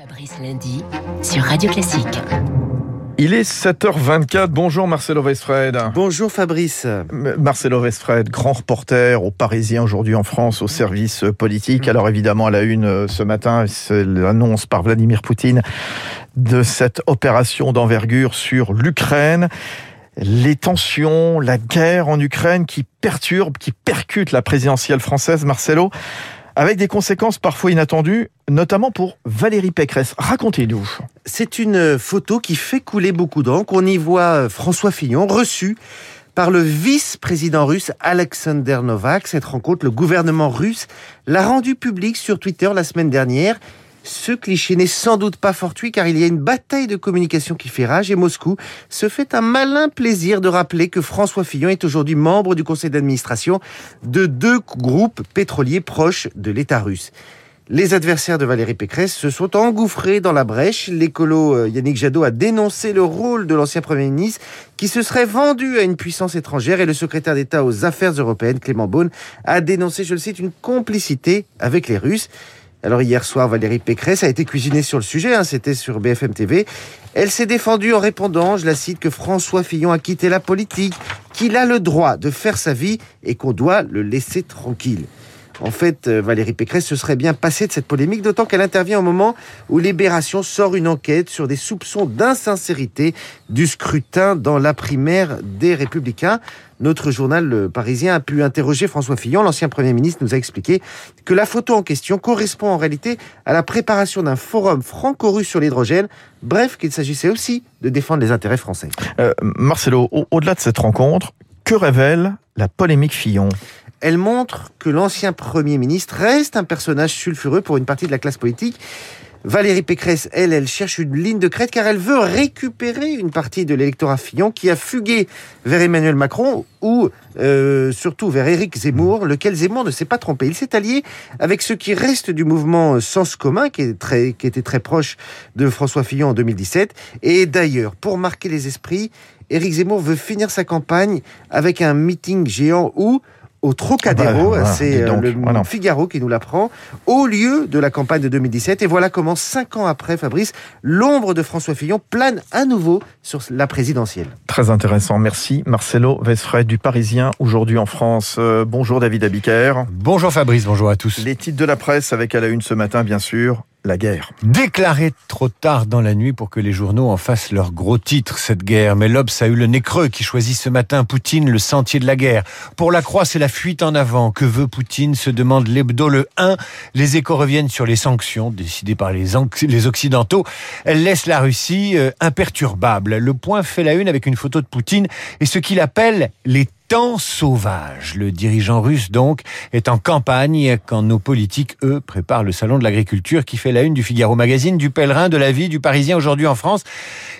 Fabrice Lundi sur Radio Classique. Il est 7h24. Bonjour Marcelo Westfred. Bonjour Fabrice. Marcelo Westfred, grand reporter au Parisien aujourd'hui en France au service politique. Alors évidemment à la une euh, ce matin, c'est l'annonce par Vladimir Poutine de cette opération d'envergure sur l'Ukraine. Les tensions, la guerre en Ukraine qui perturbe, qui percute la présidentielle française, Marcelo avec des conséquences parfois inattendues, notamment pour Valérie Pécresse. Racontez-nous. C'est une photo qui fait couler beaucoup d'encre. On y voit François Fillon reçu par le vice-président russe Alexander Novak. Cette rencontre, le gouvernement russe l'a rendue publique sur Twitter la semaine dernière. Ce cliché n'est sans doute pas fortuit car il y a une bataille de communication qui fait rage et Moscou se fait un malin plaisir de rappeler que François Fillon est aujourd'hui membre du conseil d'administration de deux groupes pétroliers proches de l'État russe. Les adversaires de Valérie Pécresse se sont engouffrés dans la brèche. L'écolo euh, Yannick Jadot a dénoncé le rôle de l'ancien Premier ministre qui se serait vendu à une puissance étrangère et le secrétaire d'État aux affaires européennes, Clément Beaune, a dénoncé, je le cite, une complicité avec les Russes. Alors hier soir, Valérie Pécresse a été cuisinée sur le sujet, hein, c'était sur BFM TV. Elle s'est défendue en répondant, je la cite, que François Fillon a quitté la politique, qu'il a le droit de faire sa vie et qu'on doit le laisser tranquille. En fait, euh, Valérie Pécresse se serait bien passée de cette polémique, d'autant qu'elle intervient au moment où Libération sort une enquête sur des soupçons d'insincérité du scrutin dans la primaire des Républicains. Notre journal Parisien a pu interroger François Fillon, l'ancien Premier ministre, nous a expliqué que la photo en question correspond en réalité à la préparation d'un forum franco-russe sur l'hydrogène, bref qu'il s'agissait aussi de défendre les intérêts français. Euh, Marcelo, au-delà de cette rencontre, que révèle la polémique Fillon? Elle montre que l'ancien Premier ministre reste un personnage sulfureux pour une partie de la classe politique. Valérie Pécresse, elle, elle cherche une ligne de crête car elle veut récupérer une partie de l'électorat Fillon qui a fugué vers Emmanuel Macron ou euh, surtout vers Éric Zemmour, lequel Zemmour ne s'est pas trompé. Il s'est allié avec ce qui reste du mouvement Sens commun qui, est très, qui était très proche de François Fillon en 2017. Et d'ailleurs, pour marquer les esprits, Éric Zemmour veut finir sa campagne avec un meeting géant où au Trocadéro. Bah, c'est euh, le Figaro qui nous l'apprend, au lieu de la campagne de 2017. Et voilà comment, cinq ans après, Fabrice, l'ombre de François Fillon plane à nouveau sur la présidentielle. Très intéressant. Merci Marcelo Vesfred du Parisien, aujourd'hui en France. Euh, bonjour David Abiker. Bonjour Fabrice, bonjour à tous. Les titres de la presse avec à la une ce matin, bien sûr, la guerre. Déclarée trop tard dans la nuit pour que les journaux en fassent leur gros titre, cette guerre. Mais l'Obs a eu le nez creux qui choisit ce matin Poutine le sentier de la guerre. Pour la croix, c'est la fuite en avant. Que veut Poutine? Se demande l'hebdo le 1. Les échos reviennent sur les sanctions décidées par les, Occidentaux. Elle laisse la Russie euh, imperturbable. Le point fait la une avec une photo de Poutine et ce qu'il appelle les temps sauvage. Le dirigeant russe, donc, est en campagne quand nos politiques, eux, préparent le salon de l'agriculture qui fait la une du Figaro Magazine, du Pèlerin, de la vie, du Parisien aujourd'hui en France.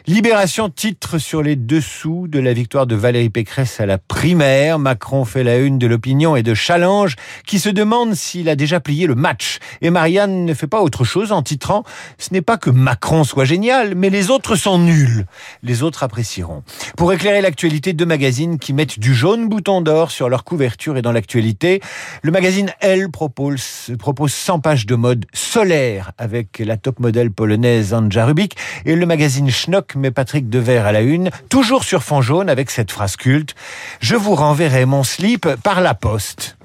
Libération titre sur les dessous de la victoire de Valérie Pécresse à la primaire. Macron fait la une de l'opinion et de Challenge qui se demande s'il a déjà plié le match. Et Marianne ne fait pas autre chose en titrant Ce n'est pas que Macron soit génial, mais les autres sont nuls. Les autres apprécieront. Pour éclairer l'actualité, deux magazines qui mettent du jaune bouton d'or sur leur couverture et dans l'actualité. Le magazine Elle propose, propose 100 pages de mode solaire avec la top modèle polonaise Anja Rubik et le magazine Schnock met Patrick Devers à la une, toujours sur fond jaune avec cette phrase culte Je vous renverrai mon slip par la poste.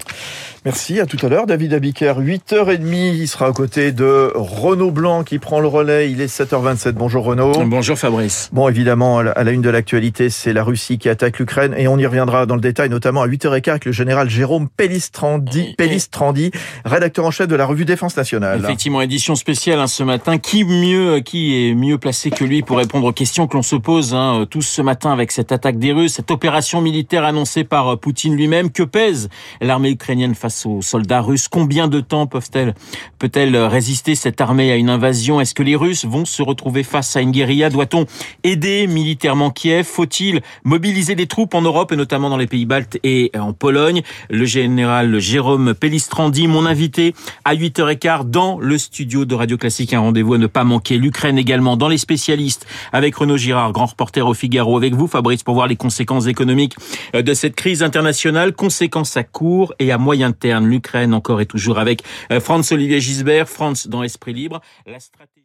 Merci, à tout à l'heure. David Abiker, 8h30, il sera aux côtés de Renaud Blanc qui prend le relais. Il est 7h27. Bonjour Renaud. Bonjour Fabrice. Bon, évidemment, à la une de l'actualité, c'est la Russie qui attaque l'Ukraine et on y reviendra dans le détail, notamment à 8h15 avec le général Jérôme Pellistrandi, Pellistrandi rédacteur en chef de la revue Défense nationale. Effectivement, édition spéciale hein, ce matin. Qui mieux, qui est mieux placé que lui pour répondre aux questions que l'on se pose hein, tous ce matin avec cette attaque des Russes, cette opération militaire annoncée par euh, Poutine lui-même? Que pèse l'armée ukrainienne face aux soldats russes. Combien de temps peuvent-elles, peut-elle résister cette armée à une invasion? Est-ce que les Russes vont se retrouver face à une guérilla? Doit-on aider militairement Kiev? Faut-il mobiliser des troupes en Europe et notamment dans les pays baltes et en Pologne? Le général Jérôme Pellistrandi, mon invité à 8h15 dans le studio de Radio Classique. Un rendez-vous à ne pas manquer. L'Ukraine également dans les spécialistes avec Renaud Girard, grand reporter au Figaro, avec vous Fabrice pour voir les conséquences économiques de cette crise internationale, conséquences à court et à moyen terme l'Ukraine encore et toujours avec euh, Franz Olivier Gisbert, France dans Esprit Libre. La stratégie